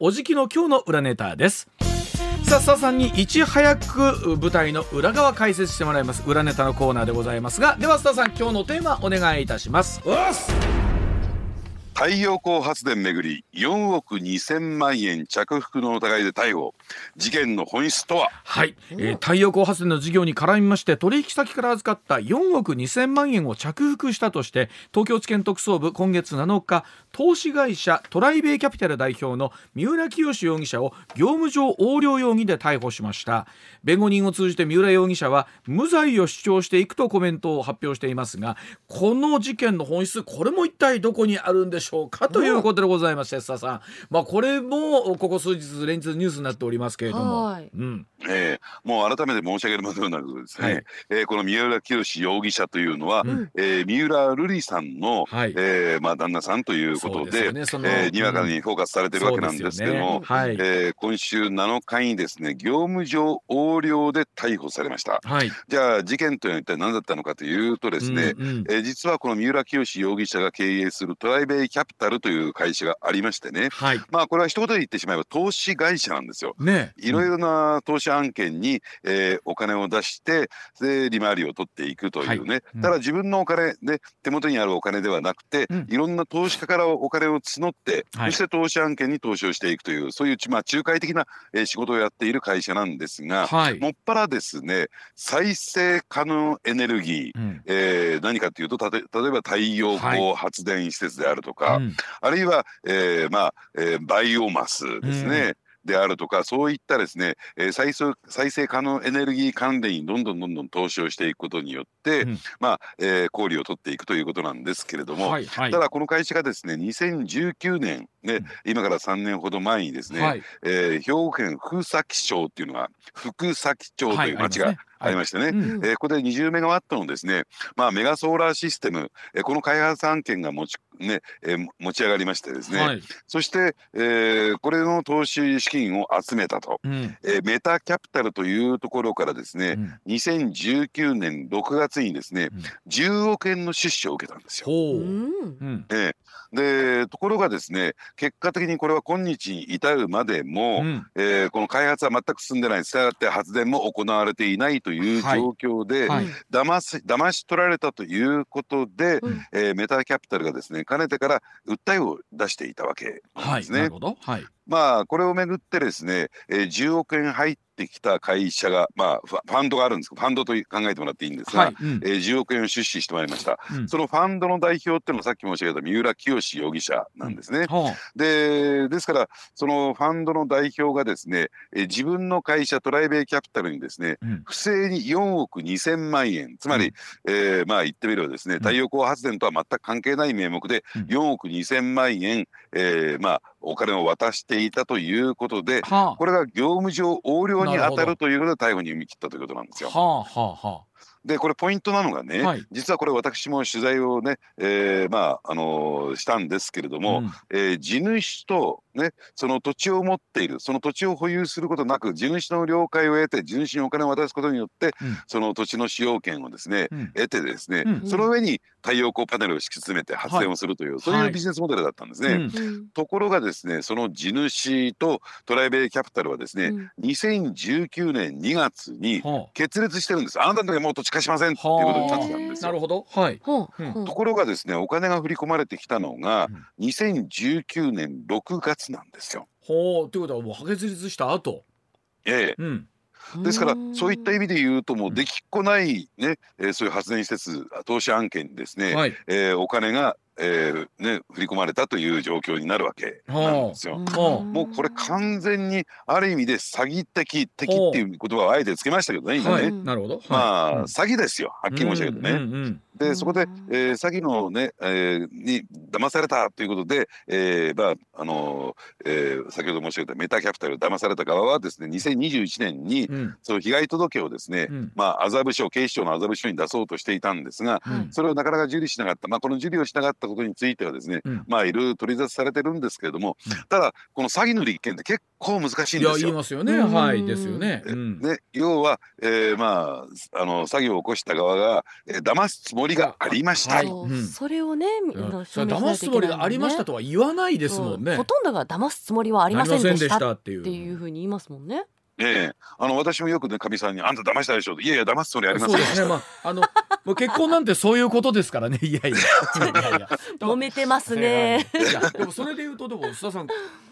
おじきの今日の裏ネタです。さあ、さんにいち早く舞台の裏側解説してもらいます。裏ネタのコーナーでございますがではスタさん今日のテーマお願いいたします。太陽光発電めぐり4億2000万円着服の疑いで逮捕。事件の本質とは？はい、えー、太陽光発電の事業に絡みまして取引先から預かった4億2000万円を着服したとして東京地検特捜部今月7日投資会社トライベイキャピタル代表の三浦清志容疑者を業務上横領容疑で逮捕しました。弁護人を通じて三浦容疑者は無罪を主張していくとコメントを発表していますがこの事件の本質これも一体どこにあるんでしょうかということでございます安田さん、まあ、これもここ数日連日ニュースになっておりますけれども、うん。えー、もう改めて申し上げるまでもなくですね、はい、えー、この三浦清容疑者というのは、うん、えー、三浦瑠麗さんの、はい、えー、まあ、旦那さんということでで、ね、えー、にわかにフォーカスされてるわけなんですけども、ね。はい、えー、今週7日にですね業務上横領で逮捕されました、はい、じゃあ事件というのは一体何だったのかというとですね、うんうん、えー、実はこの三浦清容疑者が経営するトライベイキャピタルという会社がありましてね、はい、まあこれは一言で言ってしまえば投資会社なんですよ。ね、いろいろな投資案件に、えー、お金を出してで利回りを取っていくというね、はい。うん、ただ自分のお金で手元にあるお金ではなくて、うん、いろんな投資家からお金を募って、はい、そして投資案件に投資をしていくというそういう、まあ、仲介的な、えー、仕事をやっている会社なんですが、はい、もっぱらですね再生可能エネルギー、うん、えー、何かというと例えば太陽光発電施設であるとか、あるいは、えー、まあ、えー、バイオマスですね。であるとかそういったですね、えー、再生再生可能エネルギー関連にどんどんどんどん投資をしていくことによって、うん、まあ、えー、氷を取っていくということなんですけれども、はいはい、ただこの会社がですね2019年ね、うん、今から3年ほど前にですね、はい、えー、兵庫県福崎町っていうのが福崎町という町が、はいありましてね、はいうん、えー、ここで20メガワットのですね、まあ、メガソーラーシステム、えー、この開発案件が持ち,、ねえー、持ち上がりましてですね、はい、そして、えー、これの投資資金を集めたと、うん、えー、メタキャピタルというところからですね、うん、2019年6月にですね、うん、10億円の出資を受けたんですよ。うん。えー、でところがですね結果的にこれは今日に至るまでも、うん、えー、この開発は全く進んでない。したがって発電も行われていないという状況で、はい。はい、騙し騙し取られたということで、うん、えー、メタキャピタルがですねかねてから訴えを出していたわけなんですね。はい、まあこれをめぐってですね、えー、10億円入ってきた会社が、まあ、ファンドがあるんです。ファンドと考えてもらっていいんですが、はいうん、えー、10億円を出資してまいりました、うん、そのファンドの代表っていうのはさっき申し上げた三浦清容疑者なんですね。うん、でですからそのファンドの代表がですね、えー、自分の会社トライベイキャピタルにですね、不正に4億2000万円。つまり、えー、まあ言ってみればですね太陽光発電とは全く関係ない名目で4億2000万円、えー、まあお金を渡していたということで、はあ、これが業務上横領に当たるということで逮捕に踏み切ったということなんですよ。はあはあはあ。でこれポイントなのがね、はい、実はこれ私も取材をね、えー、まああのー、したんですけれども、うん、えー、地主とね。その土地を持っているその土地を保有することなく地主の了解を得て地主にお金を渡すことによって、うん、その土地の使用権をですね、うん、得てですね、その上に太陽光パネルを敷き詰めて発電をするという、はい、そういうビジネスモデルだったんですね。はい、ところがですねその地主とトライベイキャピタルはですね、うん、2019年2月に決裂してるんです。あなたの時はもう土地貸しませんっていうことになってたんですなるほど。はい。ところがですねお金が振り込まれてきたのが2019年6月なんですよ。ほうということはもう破決立した後。ええ。うんですからそういった意味で言うともうできっこないね、えー、そういう発電施設投資案件にですね、はい、えー、お金がえーね、振り込まれたという状況になるわけなんですよ。もうこれ完全にある意味で詐欺的的っていう言葉をあえてつけましたけどね今ね。はい、なるほど。まあ、詐欺ですよ。はっきり申し上げてね。うんうんうんでそこで、えー、詐欺のね、えー、に騙されたということで、えーまああのえー、先ほど申し上げたメタキャピタル騙された側はですね2021年に、うん、その被害届をですね、うん、まあ麻布署警視庁の麻布署に出そうとしていたんですが、うん、それをなかなか受理しなかった、まあ、この受理をしなかったったことについてはですね、うん、まあいろいろ取り沙汰されてるんですけれども、うん、ただこの詐欺の立件って結構難しいんですよ。言いますよね。はいですよね。ね要は、えー、まああの詐欺を起こした側が、えー、騙すつもりがありました。はい。それをね、騙すつもりがありましたとは言わないですもんね。ほとんどが騙すつもりはありませんでしたっていうふうに言いますもんね。ええ。あの私もよくねかみさんに「あんた騙したでしょ」いやいや騙すつもりありませんそうですね。まああのもう結婚なんてそういうことですからね。いやいや。揉めてますね、いやでもそれで言うとでも須田さん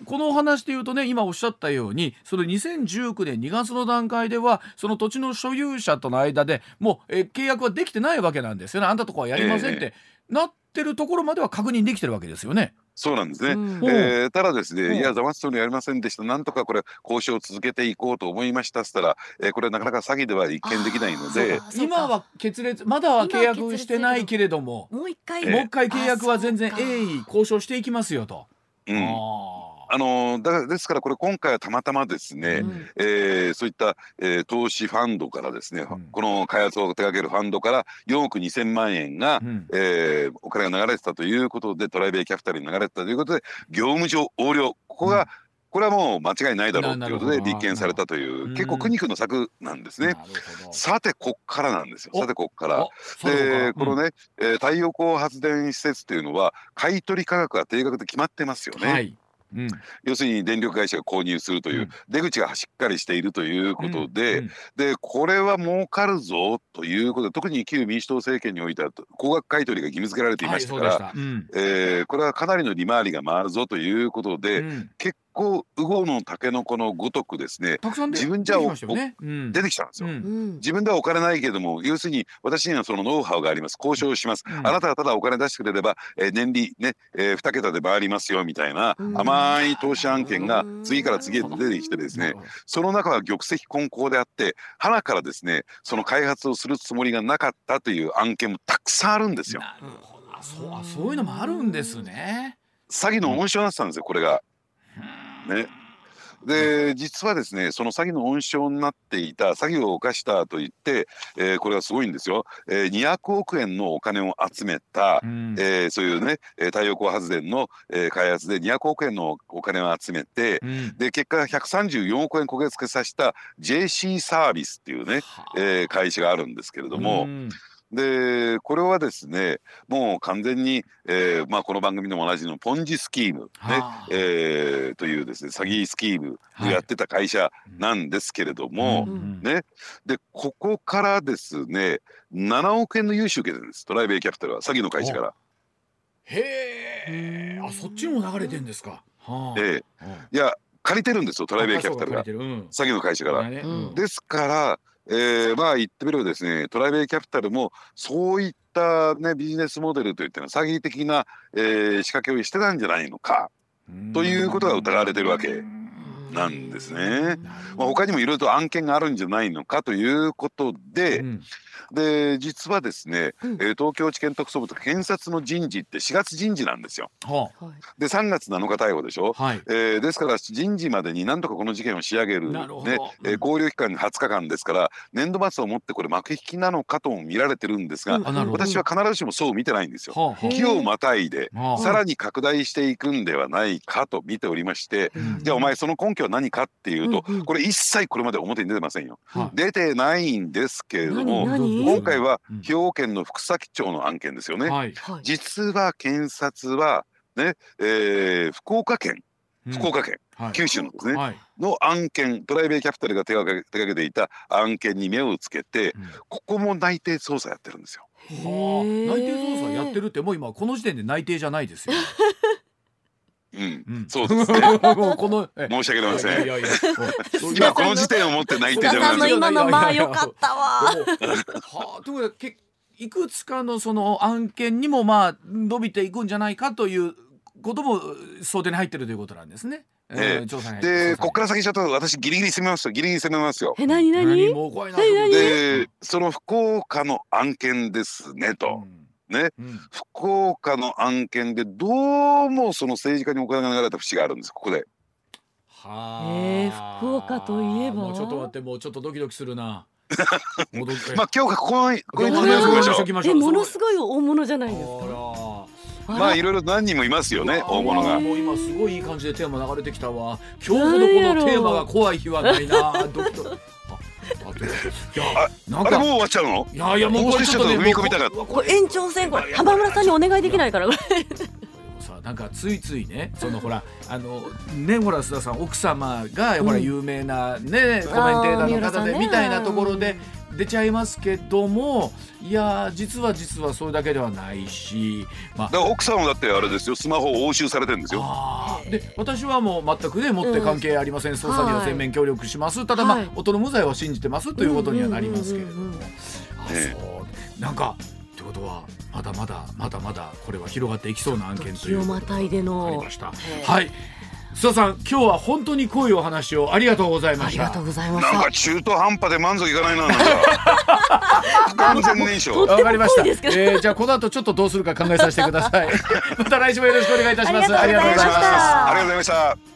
このお話で言うとね今おっしゃったようにその2019年2月の段階ではその土地の所有者との間でもう、え契約はできてないわけなんですよね。あんたとこはやりませんって、え。なってるところまでは確認できてるわけですよね。そうなんですね、うん、えー、ただですね、いや、ざまつとにやりませんでした、なんとかこれ、交渉を続けていこうと思いましたっつったら、えー、これ、なかなか詐欺では一見できないので、今は決裂、まだは契約してないけれども、もう一回、もう一回契約は全然鋭意交渉していきますよと。うん、あのだですからこれ今回はたまたまですね、うん、えー、そういった、えー、投資ファンドからですね、うん、この開発を手掛けるファンドから4億2,000万円が、うん、えー、お金が流れてたということでトライベイキャピタルに流れてたということで業務上横領。ここが、これはもう間違いないだろうということで立件されたという結構苦肉の策なんですね。さてこっからなんですよ。さてこっから。でこのね、えー、太陽光発電施設っていうのは買取価格が定額で決まってますよね。はいうん、要するに電力会社が購入するという出口がしっかりしているということで、うん。うん、でこれは儲かるぞということで特に旧民主党政権においては高額買取が義務付けられていましたから、はい、えー、これはかなりの利回りが回るぞということで、結構ウゴのタケノコのごとくですね自分じゃ、ね。うん、出てきたんですよ、うん、自分ではお金ないけれども要するに私にはそのノウハウがあります。交渉します、うん、あなたがただお金出してくれれば、えー、年利ね、えー、2桁で回りますよみたいな甘い投資案件が次から次へと出てきてですねその中は玉石混交であって花からですねその開発をするつもりがなかったという案件もたくさんあるんですよ。なるほど。そうそういうのもあるんですね。詐欺の温床になってたんですよこれが。ね。で実はですねその詐欺の温床になっていた詐欺を犯したと言って、えー、これはすごいんですよ、えー、200億円のお金を集めた、うん、えー、そういうね太陽光発電の、えー、開発で200億円のお金を集めて、うん、で結果134億円焦げ付けさせた JC サービスっていうね、えー、会社があるんですけれども。うんでこれはですねもう完全に、えーまあ、この番組でも同じのポンジスキーム、ねえー、というですね詐欺スキームをやってた会社なんですけれども、はいね、でここからですね7億円の融資受けてるんですトライベイキャピタルは詐欺の会社から。へえあそっちも流れてんですか。はあ、えー、い。や借りてるんですよトライベイキャピタルが、うん、詐欺の会社から。ですからえー、まあ言ってみればですねトライベイキャピタルもそういった、ね、ビジネスモデルといってのは詐欺的な、えー、仕掛けをしてたんじゃないのかということが疑われてるわけなんですね。まあ、他にもいろいろと案件があるんじゃないのかということで、うん、で実はですね、うん、えー、東京地検特捜部と検察の人事って4月人事なんですよ。はあ、で3月7日逮捕でしょ、はい、えー、ですから人事までになんとかこの事件を仕上げるね、えー、考慮期間に20日間ですから年度末をもってこれ幕引きなのかとも見られてるんですが、うん、私は必ずしもそう見てないんですよ。はあ、をまたいで、はあ、さらに拡大していくんではないかと見ておりまして、うん、じゃあお前その根拠は何かっていうと、これ一切これまで表に出てませんよ。出てないんですけれども今回は兵庫県の福崎町の案件ですよね。はい、実は検察はね、えー、福岡県福岡県、うん、九州のですね、はい、の案件トライベイキャピタルが手がけ手掛けていた案件に目をつけて、うん、ここも内定捜査やってるんですよ。はあ、内定捜査やってるってもう今この時点で内定じゃないですよ。うん、そうですね。もうこの申し訳ありません。今この時点を持って内定じゃない。今のまあ良かったわ。はあ、というけいくつかのその案件にもまあ伸びていくんじゃないかということも想定に入ってるということなんですね。えー、でここから先ちょっと私ギリギリ攻めますよギリギリ攻めますよ。え何何もう怖いなでその福岡の案件ですねと。うんね、うん、福岡の案件でどうもその政治家にお金が流れた節があるんです。ここで。はあ、えー、福岡といえば？もうちょっと待ってもうちょっとドキドキするな。まあ今日はここここにえものすごい大物じゃないですか。まあいろいろ何人もいますよね大物が。もう今すごいいい感じでテーマ流れてきたわ。今日ほどこのテーマが怖い日はないな。ドキドキいやなんかもう終わっちゃうの？いやいやもうこれちょっと踏み込みたかった。これ延長戦これ浜村さんにお願いできないから さなんかついついねそのほらあのねほら須田さん奥様がほら有名なね、コメンテーターの方でみたいなところで出ちゃいますけどもいや実は実はそれだけではないし、まあ、だから奥さんはだってあれですよスマホを押収されてるんですよ。で私はもう全くね持って関係ありません、捜査には全面協力します、ただまあ、音の無罪は信じてますということにはなりますけれども、あそう。なんかってことはまだまだまだまだこれは広がっていきそうな案件ということがありました。はい須田さん今日は本当に濃いお話をありがとうございました。ありがとうございましなんか中途半端で満足いかないな。完全燃焼わかりました、えー、じゃあこの後ちょっとどうするか考えさせてください。また来週もよろしくお願いいたします。ありがとうございました。ありがとうございました